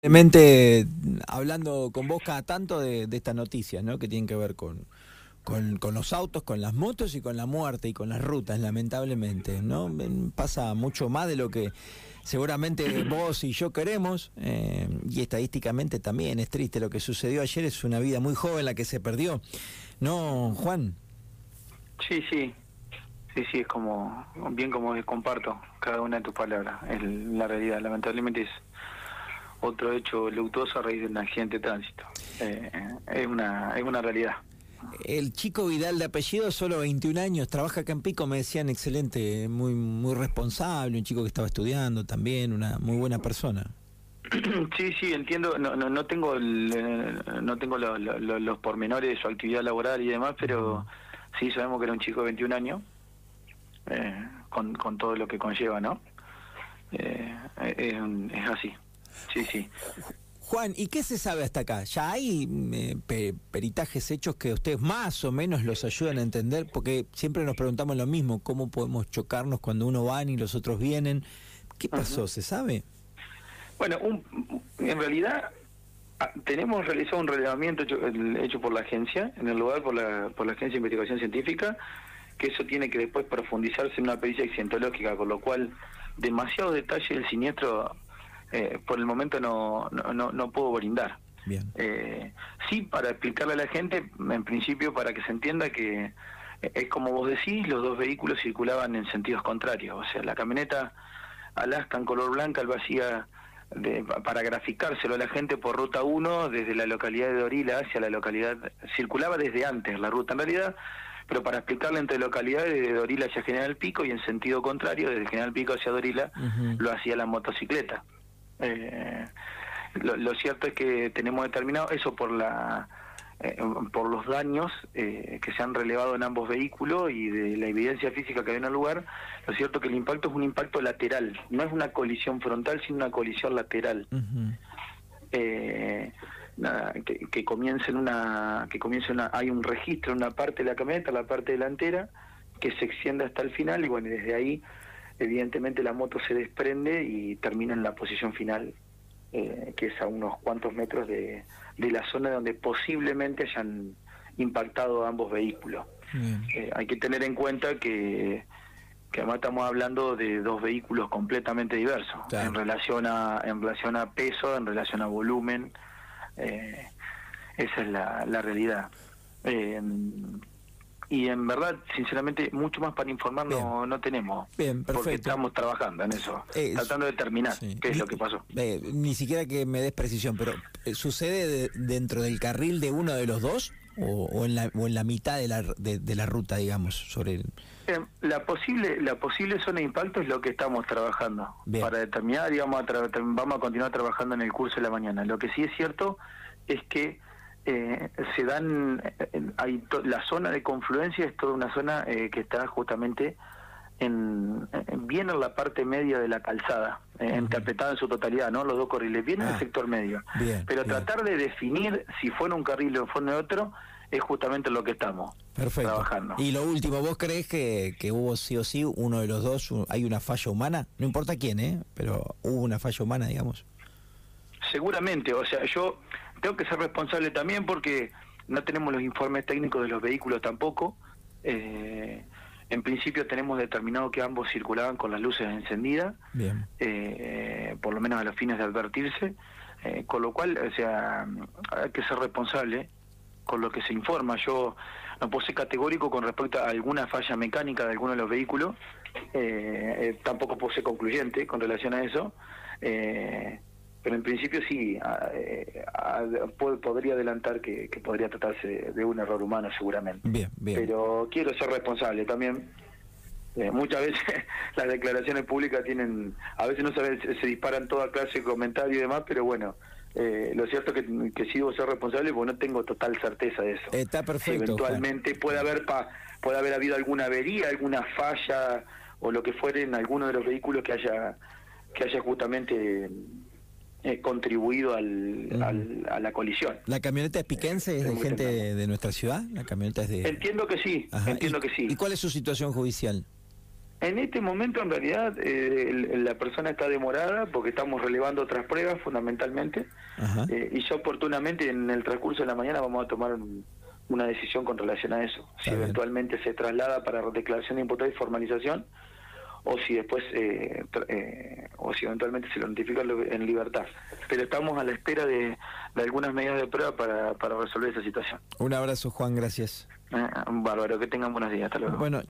Realmente hablando con vos cada tanto de, de estas noticias, ¿no? Que tienen que ver con, con, los autos, con las motos y con la muerte y con las rutas, lamentablemente, ¿no? Pasa mucho más de lo que seguramente vos y yo queremos eh, y estadísticamente también es triste lo que sucedió ayer, es una vida muy joven la que se perdió, ¿no, Juan? Sí, sí. Sí, sí, es como, bien como comparto cada una de tus palabras. Es la realidad. Lamentablemente es otro hecho luctuoso a raíz de un accidente de tránsito. Eh, es, una, es una realidad. El chico Vidal de apellido, solo 21 años, trabaja acá en Pico, me decían excelente, muy muy responsable, un chico que estaba estudiando también, una muy buena persona. Sí, sí, entiendo. No, no, no tengo el, eh, no tengo lo- lo- lo- los pormenores de su actividad laboral y demás, pero sí sabemos que era un chico de 21 años, eh, con, con todo lo que conlleva, ¿no? Eh, es, es así. Sí, sí. Juan, ¿y qué se sabe hasta acá? ¿Ya hay eh, pe- peritajes hechos que ustedes más o menos los ayudan a entender? Porque siempre nos preguntamos lo mismo, ¿cómo podemos chocarnos cuando uno va y los otros vienen? ¿Qué pasó? ¿Se sabe? Bueno, un- en realidad ah, tenemos realizado un relevamiento hecho, hecho por la agencia, en el lugar por la, por la Agencia de Investigación Científica, que eso tiene que después profundizarse en una pericia accidentológica, con lo cual demasiado detalle del siniestro eh, por el momento no, no, no, no puedo brindar. Bien. Eh, sí, para explicarle a la gente, en principio, para que se entienda que eh, es como vos decís, los dos vehículos circulaban en sentidos contrarios. O sea, la camioneta Alaska en color blanca, el vacía de- para graficárselo a la gente por ruta 1, desde la localidad de Dorila hacia la localidad, circulaba desde antes la ruta en realidad, pero para explicarle entre localidades de Dorila hacia General Pico y en sentido contrario, desde General Pico hacia Dorila, lo hacía la motocicleta. Eh, lo, lo cierto es que tenemos determinado eso por la eh, por los daños eh, que se han relevado en ambos vehículos y de la evidencia física que hay en el lugar, lo cierto es que el impacto es un impacto lateral, no es una colisión frontal, sino una colisión lateral. Eh, nada, que, que comience en una, que comience una, hay un registro en una parte de la camioneta, la parte delantera, que se extiende hasta el final y bueno, desde ahí evidentemente la moto se desprende y termina en la posición final, eh, que es a unos cuantos metros de, de la zona donde posiblemente hayan impactado ambos vehículos. Eh, hay que tener en cuenta que, que además estamos hablando de dos vehículos completamente diversos Claro. en relación a en relación a peso, en relación a volumen. eh, esa es la, la realidad. Y en verdad, sinceramente, mucho más para informar no, no tenemos. Bien, Porque perfecto. estamos trabajando en eso, Eh, tratando de determinar Sí. qué es Ni- lo que pasó. eh, ni siquiera que me des precisión, pero eh, ¿sucede de- dentro del carril de uno de los dos? ¿O, o en, la, o en la mitad de la, de, de la ruta, digamos? sobre el... Eh, La posible la posible zona de impacto es lo que estamos trabajando Bien. para determinar, digamos, a tra- vamos a continuar trabajando en el curso de la mañana. Lo que sí es cierto es que eh, se dan, eh, hay to- la zona de confluencia es toda una zona eh, que está justamente en, en- bien en la parte media de la calzada, eh, interpretada en su totalidad, ¿no? Los dos carriles, bien en Ah, el sector medio. bien, Pero bien. tratar de definir si fuera un carril o fuera otro es justamente lo que estamos Perfecto. trabajando. Y lo último, ¿vos crees que, que hubo sí o sí uno de los dos, un- hay una falla humana? No importa quién, ¿eh? Pero hubo una falla humana, digamos. Seguramente, o sea, yo tengo que ser responsable también porque no tenemos los informes técnicos de los vehículos tampoco. Eh, en principio tenemos determinado que ambos circulaban con las luces encendidas, Bien. eh, por lo menos a los fines de advertirse, eh, con lo cual, o sea, hay que ser responsable con lo que se informa. Yo no puedo ser categórico con respecto a alguna falla mecánica de alguno de los vehículos, eh, eh, tampoco puedo ser concluyente con relación a eso, eh, pero en principio sí, a- eh, a- podría adelantar que, que podría tratarse de, un error humano seguramente. Bien, bien. Pero quiero ser responsable también. Eh, muchas veces las declaraciones públicas tienen, a veces no se, se disparan toda clase de comentarios y demás, pero bueno, eh, lo cierto es que, que sí debo ser responsable porque no tengo total certeza de eso. Está perfecto. eventualmente puede haber pa- puede haber habido alguna avería, alguna falla o lo que fuere en alguno de los vehículos que haya que haya justamente eh, contribuido al, a la colisión. ¿La camioneta es piquense? ¿Es de gente de, de nuestra ciudad? ¿La camioneta es de...? Entiendo que sí, Ajá. entiendo ¿Y- que sí. ¿Y cuál es su situación judicial? En este momento, en realidad, eh, la persona está demorada porque estamos relevando otras pruebas, fundamentalmente, eh, y ya oportunamente en el transcurso de la mañana vamos a tomar una decisión con relación a eso. si eventualmente se traslada para declaración de imputado y formalización, o si después, eh, o si eventualmente se lo notifica en libertad. Pero estamos a la espera de, algunas medidas de prueba para, para resolver esa situación. Un abrazo, Juan, gracias. bárbaro, que tengan buenos días. Hasta luego. Bueno,